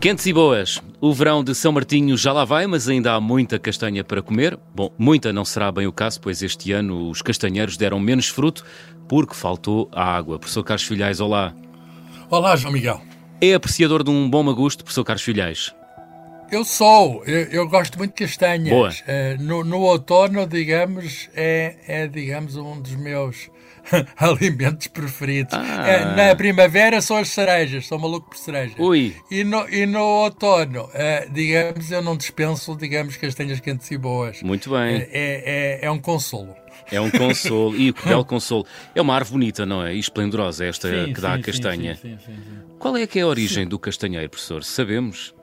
Quentes e boas. O verão de São Martinho já lá vai, mas ainda há muita castanha para comer. Bom, muita não será bem o caso, pois este ano os castanheiros deram menos fruto porque faltou a água. Professor Carlos Filhais, olá. Olá, João Miguel. É apreciador de um bom magusto, professor Carlos Filhais? Eu sou, eu, eu, gosto muito de castanhas. Uh, no, no, outono, digamos, é, é digamos um dos meus alimentos preferidos. Ah. É, na primavera são as cerejas, sou maluco por cerejas. Ui. E no, e no outono, uh, digamos, eu não dispenso, digamos, castanhas quentes e boas. Muito bem. É, é, é um consolo. É um consolo, e que belo consolo. É uma árvore bonita, não é? E esplendorosa esta sim, que dá sim, a castanha. Sim, Qual é que é a origem do castanheiro, professor? Sabemos?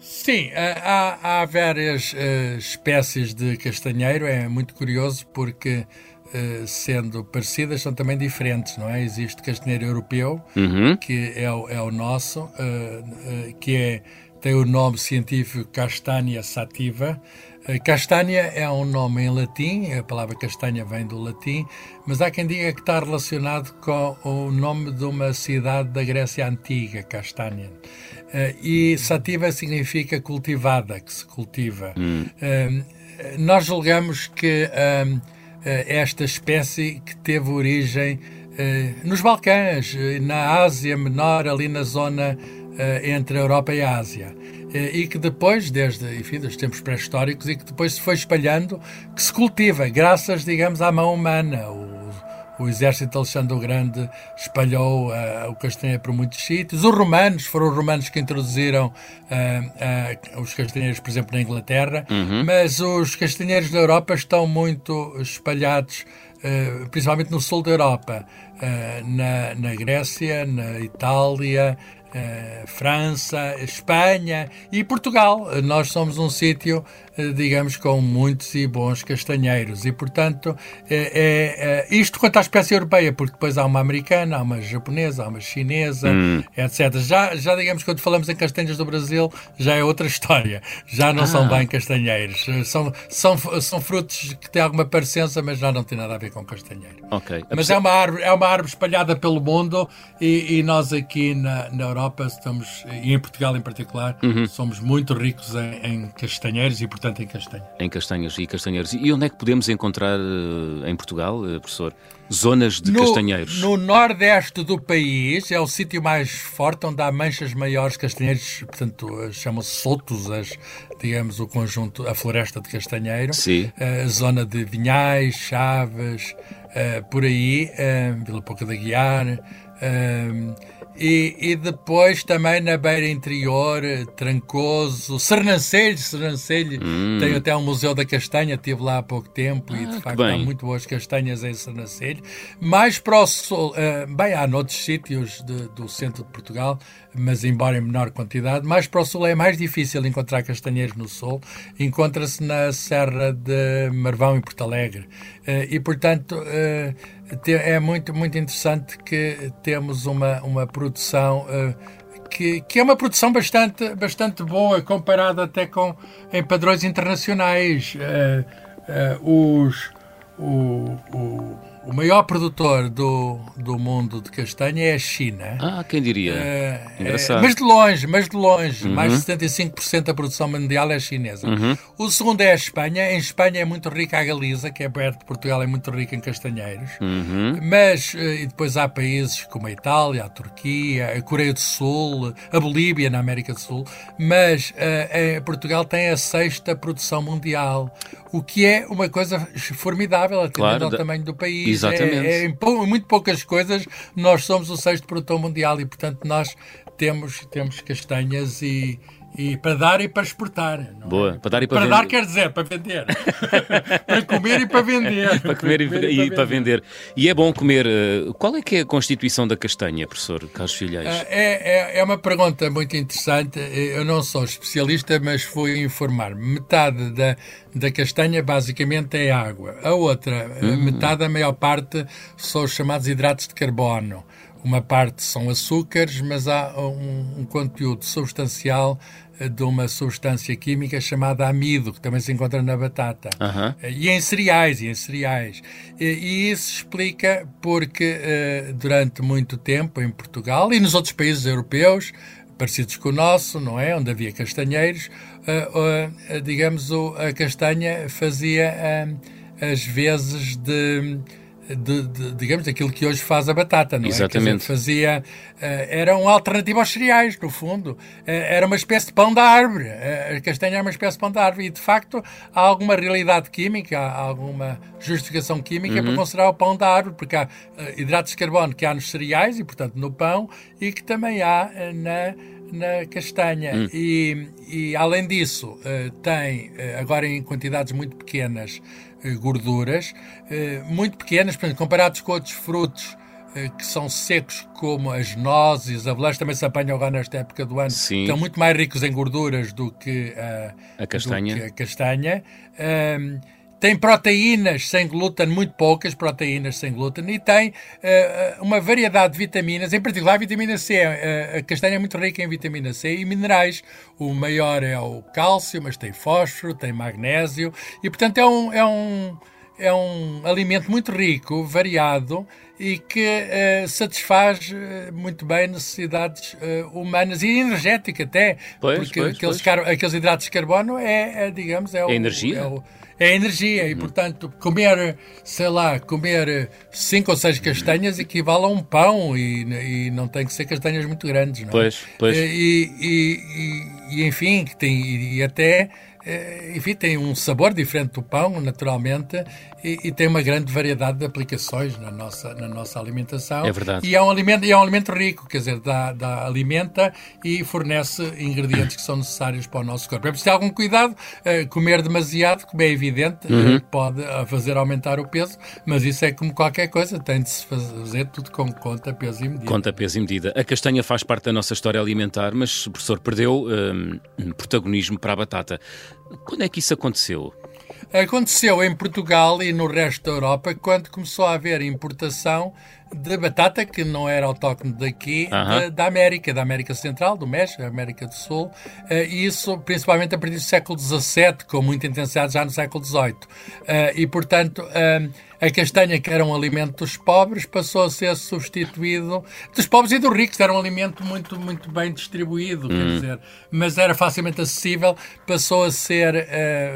Sim, há, há várias uh, espécies de castanheiro, é muito curioso porque, uh, sendo parecidas, são também diferentes, não é? Existe castanheiro europeu, uhum. que é o, é o nosso, uh, que é, tem o nome científico Castanha sativa. Castanha é um nome em latim, a palavra castanha vem do latim, mas há quem diga que está relacionado com o nome de uma cidade da Grécia Antiga, Castanha. Uh, e sativa significa cultivada, que se cultiva. Hum. Uh, nós julgamos que esta espécie que teve origem nos Balcãs, na Ásia Menor, ali na zona entre a Europa e a Ásia e que depois, desde enfim, dos tempos pré-históricos, e que depois se foi espalhando, que se cultiva, graças, digamos, à mão humana. O, o exército de Alexandre o Grande espalhou uh, o castanheiro por muitos sítios. Os romanos, foram os romanos que introduziram uh, uh, os castanheiros, por exemplo, na Inglaterra, uhum. mas os castanheiros da Europa estão muito espalhados, principalmente no sul da Europa, na, na Grécia, na Itália, França, Espanha e Portugal. Nós somos um sítio eh, digamos, com muitos e bons castanheiros. E, portanto, é, é, é, isto quanto à espécie europeia, porque depois há uma americana, há uma japonesa, há uma chinesa, hum. etc. Já, já, digamos, quando falamos em castanhas do Brasil, já é outra história. Já não ah. são bem castanheiros. São, são, são frutos que têm alguma parecença, mas já não têm nada a ver com castanheiro. Okay. Mas é uma, árvore, é uma árvore espalhada pelo mundo e, e nós aqui na, na Europa estamos, e em Portugal em particular, uhum. somos muito ricos em, em castanheiros e, portanto, portanto, em castanha. Em castanhas e castanheiros. E onde é que podemos encontrar uh, em Portugal, uh, professor, zonas de no, castanheiros? No nordeste do país é o sítio mais forte onde há manchas maiores castanheiros, portanto, chamam-se soltos, as, digamos, o conjunto, a floresta de castanheiro. Sim. Eh, a zona de Vinhais, Chaves, por aí, Vila Pouca da Guiar. E, e, depois também na beira interior, Trancoso, Sernancelho, Sernancelho hum. tem até um Museu da Castanha, estive lá há pouco tempo ah, e de facto há muito boas castanhas em Sernancelho. Mais para o sul, uh, bem, há noutros sítios de, do centro de Portugal, mas embora em menor quantidade, mais para o sul é mais difícil encontrar castanheiros no sul, encontra-se na Serra de Marvão em Porto Alegre. Uh, e portanto. Uh, é muito, muito interessante que temos uma, uma produção uh, que, que é uma produção bastante, bastante boa, comparada até com em padrões internacionais. Uh, uh, os, o maior produtor do, do mundo de castanha é a China. Ah, quem diria? É, Engraçado. É, mas de longe, mas de longe. Uhum. Mais de 75% da produção mundial é chinesa. Uhum. O segundo é a Espanha. Em Espanha é muito rica a Galiza, que é perto de Portugal, é muito rica em castanheiros. Uhum. Mas, eh, e depois há países como a Itália, a Turquia, a Coreia do Sul, a Bolívia na América do Sul. Mas uh, Portugal tem a sexta produção mundial o que é uma coisa formidável atendendo claro, ao tamanho do país. Exatamente. É, é, em muito poucas coisas nós somos o sexto produtor mundial e, portanto, nós temos, temos castanhas e, e para dar e para exportar. É? Boa, é? para dar e para, para vender. dar quer dizer, para vender. para comer e para vender. para comer e, para, e para, vender. E é bom comer. Eh, qual é que é a constituição da castanha, professor Carlos Filhais? Ah, é, é, é uma pergunta muito interessante. Eu não sou especialista, mas fui informar. Metade da, da castanha basicamente é água. A outra, hum. metade, a maior parte, são os chamados hidratos de carbono. Uma parte são açúcares, mas há um, um conteúdo substancial eh, de uma substância química chamada amido, que também se encontra na batata. Uhum. E em cereais, e em cereais. E, e isso explica porque uh, durante muito tempo em Portugal e nos outros países europeus parecidos com o nosso, não é? Onde havia castanheiros, uh, uh, digamos, a castanha fazia às vezes de de, de, digamos, daquilo que hoje faz a batata, não Exatamente. é? Dizer, fazia, uh, era um alternativo aos cereais, no fundo. Uh, era uma espécie de pão da árvore. Uh, a castanha era uma espécie de pão da árvore. E, de facto, há alguma realidade química, há alguma justificação química uhum. para considerar o pão da árvore, porque há hidratos de carbono que há nos cereais e, portanto, no pão, e que também há na na castanha. Hum. E, e, além disso, tem, agora em quantidades muito pequenas, eh, gorduras eh, muito pequenas, portanto, comparados com outros frutos eh, que são secos, como as nozes, a avelanche também se apanham agora nesta época do ano, Sim. estão muito mais ricos em gorduras do que a, a castanha. A castanha. Um, tem proteínas sem glúten, muito poucas proteínas sem glúten, e tem uh, uma variedade de vitaminas, em particular a vitamina C. Uh, a castanha é muito rica em vitamina C e minerais. O maior é o cálcio, mas tem fósforo, tem magnésio, e portanto é um, é um, é um alimento muito rico, variado e que uh, satisfaz muito bem necessidades humanas e energética até, pois, porque pois, aqueles, pois. aqueles hidratos de carbono é, é digamos, é, é o, energia. É o, é energia e, portanto, comer, sei lá, comer cinco ou seis castanhas equivale a um pão e, e não tem que ser castanhas muito grandes, não é? Pois, pois. E, e, e, enfim, tem, e até eh, enfim, tem um sabor diferente do pão, naturalmente, e, e, tem uma grande variedade de aplicações na nossa, na nossa alimentação. É verdade. E é um alimento, é um alimento rico, quer dizer, dá, dá, alimenta e fornece ingredientes que são necessários para o nosso corpo. É preciso ter algum cuidado, uh, comer demasiado, como é evidente, uhum. uh, pode fazer aumentar o peso, mas isso é como qualquer coisa, tem de se fazer tudo com conta, peso e medida. Conta, peso e medida. A castanha faz parte da nossa história alimentar, mas o professor perdeu um, protagonismo para a batata. Quando é que isso aconteceu? Aconteceu em Portugal e no resto da Europa quando começou a haver importação de batata que não era autóctone daqui, uh -huh. da, da, América, da América Central, do México, da América do Sul, uh, e isso principalmente a partir do século XVII, com muita intensidade já no século XVIII. Uh, e, portanto, uh, a castanha, que era um alimento dos pobres, passou a ser substituído dos pobres e dos ricos. Era um alimento muito, muito bem distribuído, quer hum. dizer, mas era facilmente acessível. Passou a ser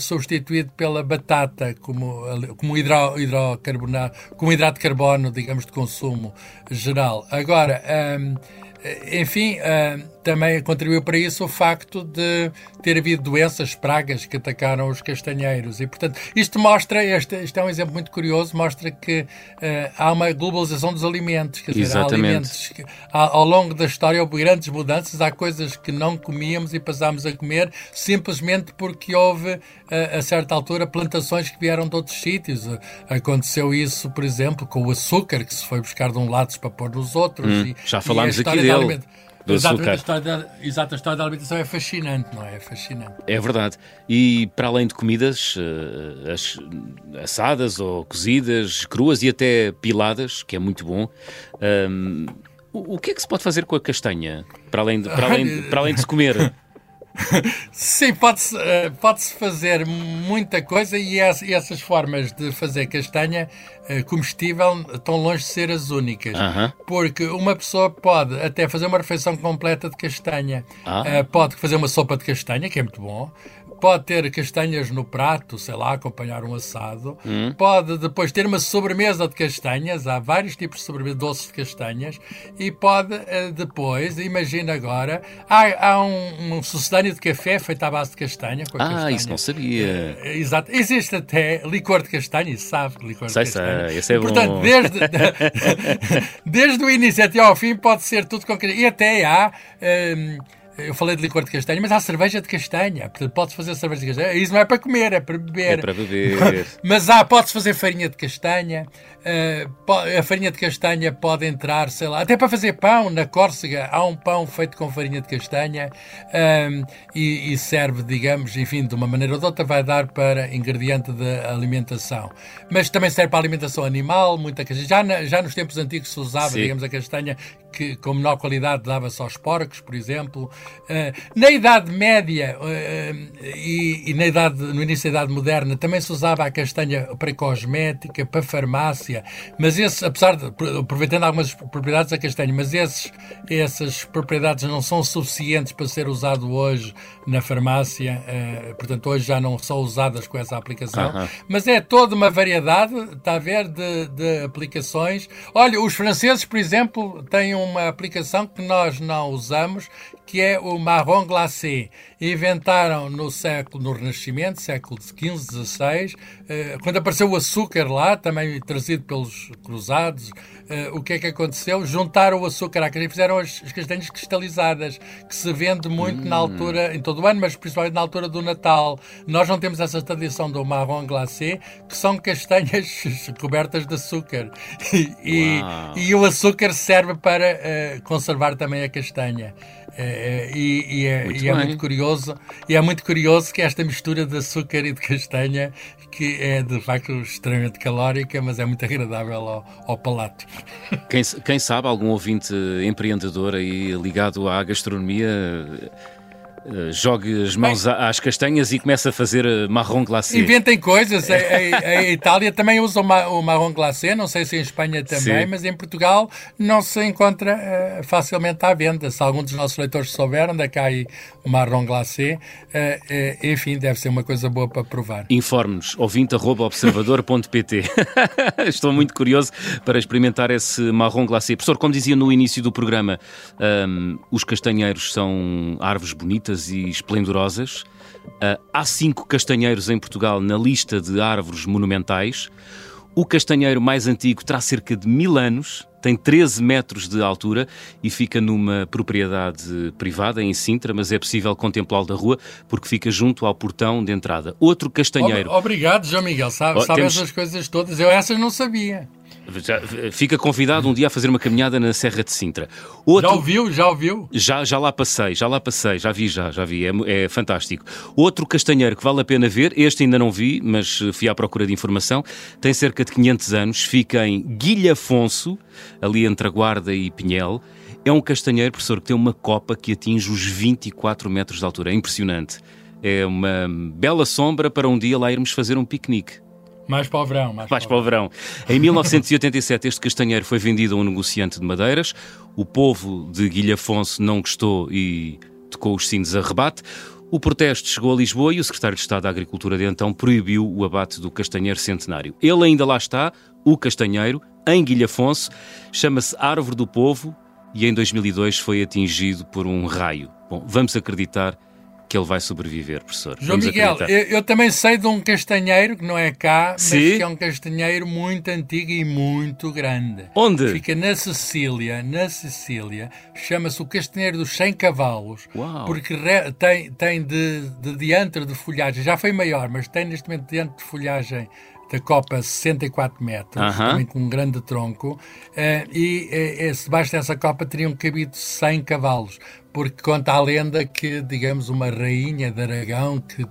substituído pela batata como, como, hidro, hidrocarbonato, como hidrato de carbono, digamos, de consumo geral. Agora, um, enfim, uh, também contribuiu para isso o facto de ter havido doenças, pragas que atacaram os castanheiros. E, portanto, isto mostra, este, este é um exemplo muito curioso, mostra que uh, há uma globalização dos alimentos. Quer dizer, há alimentos que, há, ao longo da história houve grandes mudanças, há coisas que não comíamos e passámos a comer simplesmente porque houve, uh, a certa altura, plantações que vieram de outros sítios. Aconteceu isso, por exemplo, com o açúcar que se foi buscar de um lado para pôr nos outros. Hum, e, já falámos aqui dele do Exatamente, açúcar. A história da, exato, a história da alimentação é fascinante, não é? É fascinante. É verdade. E para além de comidas uh, as, assadas ou cozidas, cruas e até piladas, que é muito bom, um, o, o, que é que se pode fazer com a castanha, para além de, para além, para além de se comer? Sim, pode-se eh, pode fazer muita coisa e, essas formas de fazer castanha eh, comestível estão longe de ser as únicas. Uh -huh. Porque uma pessoa pode até fazer uma refeição completa de castanha, uh -huh. pode fazer uma sopa de castanha, que é muito bom, pode ter castanhas no prato, sei lá, acompanhar um assado. Hum. Pode depois ter uma sobremesa de castanhas, há vários tipos de sobremesa doces de castanhas. E pode eh, depois, imagina agora, há, há um, um sucedâneo de café feito à base de castanha. ah, castanha. isso não sabia. Uh, exato. Existe até licor de castanha, e sabe licor sei, de castanha. Sei, esse é Portanto, bom. desde, desde o início até ao fim pode ser tudo com E até há. Um, eu falei de licor de castanha, mas há cerveja de castanha. Pode-se fazer cerveja de castanha. Isso não é para comer, é para beber. É para beber. mas há, pode-se fazer farinha de castanha. Uh, a farinha de castanha pode entrar, sei lá, até para fazer pão. Na Córcega há um pão feito com farinha de castanha um, e, serve, digamos, enfim, de uma maneira ou de outra, vai dar para ingrediente de alimentação. Mas também serve para alimentação animal, muita castanha. Já, já nos tempos antigos se usava, Sim. digamos, a castanha que com menor qualidade dava-se aos porcos, por exemplo. Uh, na Idade Média uh, e, e, na idade, no início da Idade Moderna também se usava a castanha para cosmética, para farmácia, mas esse, apesar de, aproveitando algumas propriedades da castanha, mas esses, essas propriedades não são suficientes para ser usado hoje na farmácia, uh, portanto hoje já não são usadas com essa aplicação, -huh. mas é toda uma variedade, está a ver, de, de aplicações. Olha, os franceses, por exemplo, têm uma aplicação que nós não usamos, que é o marrom glacé. Inventaram no século, no Renascimento, século XV, XVI, eh, quando apareceu o açúcar lá, também trazido pelos cruzados, eh, o que é que aconteceu? Juntaram o açúcar à castanha e fizeram as, as castanhas cristalizadas, que se vende muito hum. na altura, em todo o ano, mas principalmente na altura do Natal. Nós não temos essa tradição do marrom glacé, que são castanhas cobertas de açúcar. E, e, o açúcar serve para uh, conservar também a castanha. É, e, e, é, muito, e é muito, curioso e é muito curioso que esta mistura de açúcar e de castanha que é de facto extremamente calórica mas é muito agradável ao, ao palato. Quem, quem sabe algum ouvinte empreendedor aí ligado à gastronomia jogue as mãos Bem, às castanhas e começa a fazer eh, marrom glacé. Inventem coisas. A, Itália também usa o, marrom glacé, não sei se em Espanha também, Sim. mas em Portugal não se encontra uh, facilmente à venda. Se algum dos nossos leitores souberam onde é que há aí o marrom glacé, uh, uh, enfim, deve ser uma coisa boa para provar. Informe-nos, ouvinte.observador.pt Estou muito curioso para experimentar esse marrom glacé. Professor, como dizia no início do programa, um, os castanheiros são árvores bonitas, e esplendorosas. Uh, há cinco castanheiros em Portugal na lista de árvores monumentais. O castanheiro mais antigo terá cerca de mil anos, tem 13 metros de altura e fica numa propriedade privada em Sintra, mas é possível contemplá-lo da rua porque fica junto ao portão de entrada. Outro castanheiro. Obrigado, João Miguel. Sabe, oh, sabe temos... essas coisas todas? Eu essas não sabia. Já, fica convidado um dia a fazer uma caminhada na Serra de Sintra. Outro, já ouviu? Já ouviu? Já, já lá passei, já lá passei, já vi, já, já vi, é, é, fantástico. Outro castanheiro que vale a pena ver, este ainda não vi, mas fui à procura de informação, tem cerca de 500 anos, fica em Guilhafonso, ali entre a Guarda e Pinhel. É um castanheiro, professor, que tem uma copa que atinge os 24 metros de altura, é impressionante. É uma bela sombra para um dia lá irmos fazer um piquenique. Mais para o verão. Mais, mais para o verão. Em 1987, este castanheiro foi vendido a um negociante de madeiras. O povo de Guilhafonso não gostou e tocou os sinos a rebate. O protesto chegou a Lisboa e o secretário de Estado da Agricultura de então proibiu o abate do castanheiro centenário. Ele ainda lá está, o castanheiro, em Guilhafonso, chama-se Árvore do Povo e em 2002 foi atingido por um raio. Bom, vamos acreditar que ele vai sobreviver, professor. João Vamos Miguel, eu, eu, também sei de um castanheiro que não é cá, Sim? mas que é um castanheiro muito antigo e muito grande. Onde? Fica na Sicília, na Sicília. Chama-se o castanheiro dos 100 cavalos, Uau. porque re, tem, tem de, de diâmetro de folhagem, já foi maior, mas tem neste momento diâmetro de folhagem da copa 64 metros, uh -huh. também com um grande tronco, uh, e uh, debaixo dessa copa teriam cabido 100 cavalos porque conta a lenda que, digamos, uma rainha de Aragão que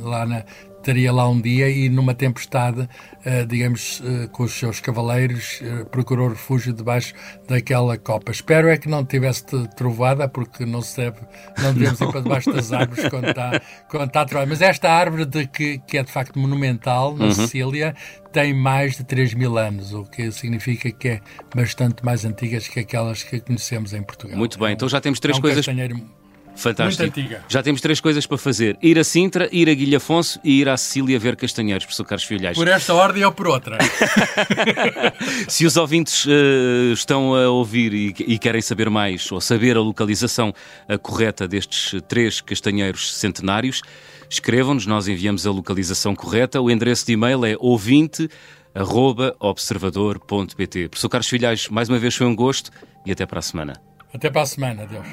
lá na, estaria lá um dia e numa tempestade, uh, digamos, uh, com os seus cavaleiros, uh, procurou refúgio debaixo daquela copa. Espero é que não tivesse trovoada, porque não se deve, não devemos ir para debaixo das árvores quando está, quando está trovada. Mas esta árvore de que, que é de facto monumental na uhum. Sicília tem mais de 3 mil anos, o que significa que é bastante mais antiga que aquelas que conhecemos em Portugal. Muito bem, então já temos três é um coisas. Castanheiro Fantástico. Muito antiga. Já temos três coisas para fazer: ir a Sintra, ir a Guilhafonso e ir à Sicília ver castanheiros, professor Carlos Filhais. Por esta ordem ou por outra? Se os ouvintes uh, estão a ouvir e, e, querem saber mais ou saber a localização uh, correta destes três castanheiros centenários, escrevam-nos, nós enviamos a localização correta. O endereço de e-mail é ouvinte observador.pt. Professor Carlos Filhais, mais uma vez foi um gosto e até para a semana. Até para a semana, Deus.